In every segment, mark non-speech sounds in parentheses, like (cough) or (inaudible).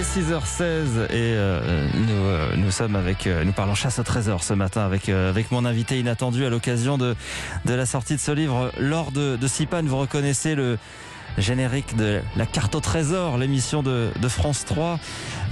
est 6h16 et euh, nous, euh, nous sommes avec, euh, nous parlons chasse au trésor ce matin avec, euh, avec mon invité inattendu à l'occasion de, de la sortie de ce livre. Lors de, de vous reconnaissez le générique de la carte au trésor, l'émission de, de France 3.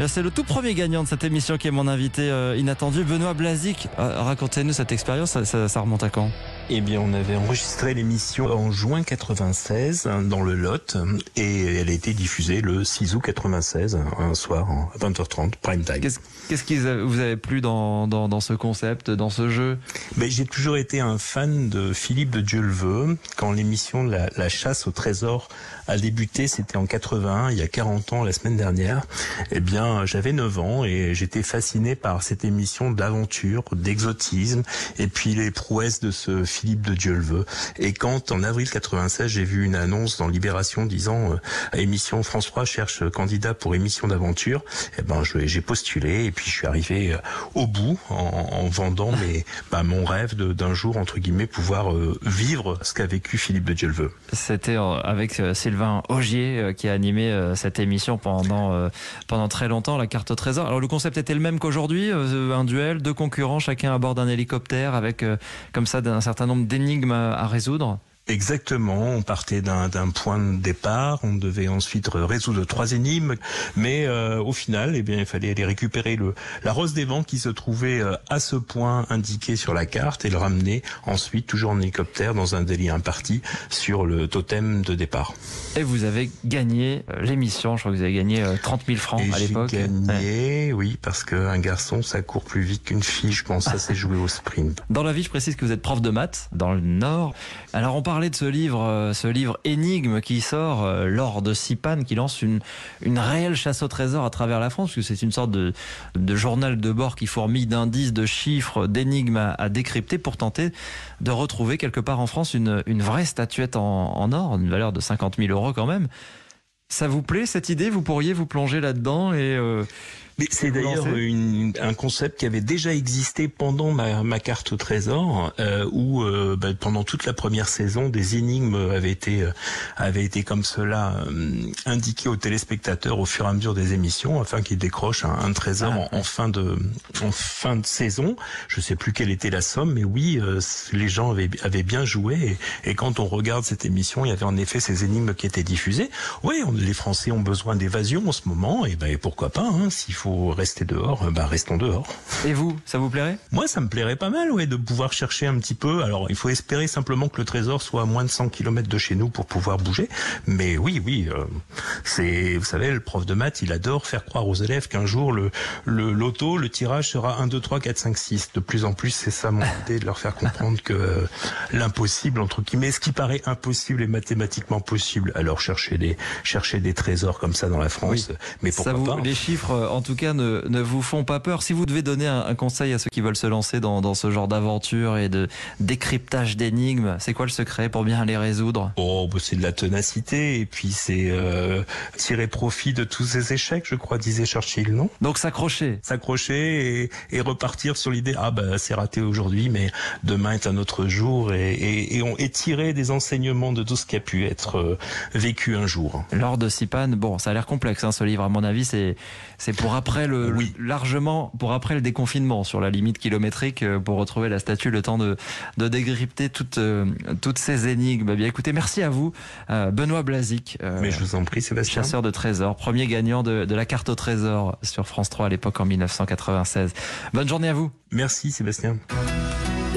Euh, C'est le tout premier gagnant de cette émission qui est mon invité euh, inattendu, Benoît Blazic. Euh, Racontez-nous cette expérience, ça, ça- ça remonte à quand? Eh bien, on avait enregistré l'émission en juin 96 hein, dans le Lot et elle a été diffusée le 6 août 96, un soir à 20h30, prime time. Qu'est-ce qu'est-ce qui vous avez plu dans, dans, dans ce concept, dans ce jeu? Mais j'ai toujours été un fan de Philippe de Dieu le veut. Quand l'émission de la, la chasse au trésor a débuté, c'était en 81, il y a 40 ans, la semaine dernière. Eh bien, j'avais 9 ans et j'étais fasciné par cette émission d'aventure, d'exotisme et puis les prouesses de ce Philippe de Dieu le veut. Et quand, en avril 96, j'ai vu une annonce dans Libération disant euh, émission France 3 cherche candidat pour émission d'aventure, eh ben, j'ai postulé et puis je suis arrivé euh, au bout en, en vendant mes, (laughs) bah, mon rêve d'un jour, entre guillemets, pouvoir euh, vivre ce qu'a vécu Philippe de Dieu le veut. C'était euh, avec euh, Sylvain Augier euh, qui a animé euh, cette émission pendant, euh, pendant très longtemps, la carte au trésor. Alors le concept était le même qu'aujourd'hui, un duel, deux concurrents, chacun à bord d'un hélicoptère avec comme ça d'un certain nombre d'énigmes à résoudre. Exactement, on partait d'un point de départ, on devait ensuite résoudre trois énigmes, mais euh, au final, eh bien, il fallait aller récupérer le, la rose des vents qui se trouvait euh, à ce point indiqué sur la carte et le ramener ensuite, toujours en hélicoptère, dans un délai imparti sur le totem de départ. Et vous avez gagné euh, l'émission, je crois que vous avez gagné euh, 30 000 francs et à j'ai l'époque. Ouais. gagné, oui, parce qu'un garçon, ça court plus vite qu'une fille, je pense, ça s'est joué au sprint. Dans la vie, je précise que vous êtes prof de maths dans le Nord. Alors on de ce livre, euh, ce livre énigme qui sort euh, lors de Sipan, qui lance une, une réelle chasse au trésor à travers la France, parce que c'est une sorte de, de journal de bord qui fourmille d'indices, de chiffres, d'énigmes à, décrypter pour tenter de retrouver quelque part en France une, une vraie statuette en, or, une valeur de 50 000 euros quand même. Ça vous plaît cette idée? Vous pourriez vous plonger là-dedans et euh, c'est d'ailleurs un concept qui avait déjà existé pendant ma, ma carte au trésor, euh, où euh, bah, pendant toute la première saison, des énigmes avaient été euh, avaient été comme cela euh, indiquées aux téléspectateurs au fur et à mesure des émissions, afin qu'ils décrochent un, un trésor Ah, en, en fin de en fin de saison. Je sais plus quelle était la somme, mais oui, euh, les gens avaient avaient bien joué. Et, et quand on regarde cette émission, il y avait en effet ces énigmes qui étaient diffusées. Oui, on- les Français ont besoin d'évasion en ce moment, et ben pourquoi pas hein, S'il faut rester dehors, euh, ben restons dehors. et vous, ça vous plairait? Moi, ça me plairait pas mal, ouais, de pouvoir chercher un petit peu. Alors, il faut espérer simplement que le trésor soit à moins de 100 km de chez nous pour pouvoir bouger. Mais oui, oui, euh, c'est, vous savez, le prof de maths, il adore faire croire aux élèves qu'un jour le le loto, le tirage sera 1, 2, 3, 4, 5, 6. De plus en plus, c'est ça mon (laughs) idée de leur faire comprendre que euh, l'impossible entre guillemets, ce qui paraît impossible est mathématiquement possible. Alors, chercher des chercher des trésors comme ça dans la France, mais pourquoi Ça vous, pas Les chiffres, euh, en tout cas, ne, ne vous font pas peur. Si vous devez donner un, un conseil à ceux qui veulent se lancer dans, dans ce genre d'aventure et de décryptage d'énigmes, c'est quoi le secret pour bien les résoudre? Oh, bah, c'est de la ténacité et puis c'est euh, tirer profit de tous ces échecs, je crois, disait Churchill, non? Donc s'accrocher. S'accrocher et, et repartir sur l'idée ah bah c'est raté aujourd'hui, mais demain est un autre jour et, et, et on et tirer des enseignements de tout ce qui a pu être euh, vécu un jour. Lors de Sipan, bon, ça a l'air complexe, hein, ce livre. À mon avis, c'est c'est pour après le Oui. largement pour après le déconfinement sur la limite kilométrique euh, pour retrouver la statue, le temps de de décrypter toutes euh, toutes ces énigmes. Eh Bien, écoutez, merci à vous, euh, Benoît Blazic. euh, Mais je vous en prie, Sébastien. Chasseur de trésors, premier gagnant de, de la carte au trésor sur France 3 à l'époque en 1996. Bonne journée à vous. Merci, Sébastien.